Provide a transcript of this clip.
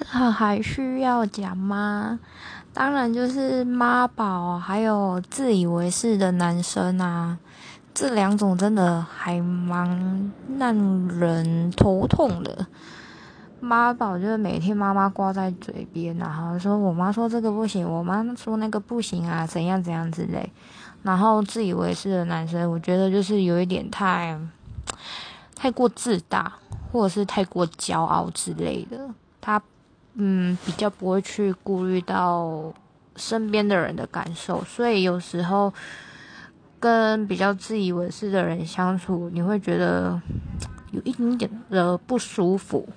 这还需要讲吗？当然就是妈宝，还有自以为是的男生啊，这两种真的还蛮让人头痛的。妈宝就是每天妈妈挂在嘴边，然后说我妈说这个不行，我妈说那个不行啊，怎样怎样之类。然后自以为是的男生，我觉得就是有一点太太过自大，或者是太过骄傲之类的。他。嗯，比较不会去顾虑到身边的人的感受，所以有时候跟比较自以为是的人相处，你会觉得有一点点的不舒服。